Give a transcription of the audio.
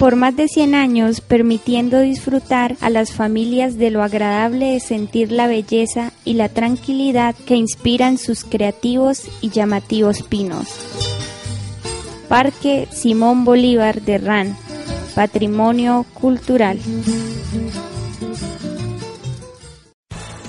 por más de 100 años permitiendo disfrutar a las familias de lo agradable de sentir la belleza y la tranquilidad que inspiran sus creativos y llamativos pinos. Parque Simón Bolívar de RAN, Patrimonio Cultural.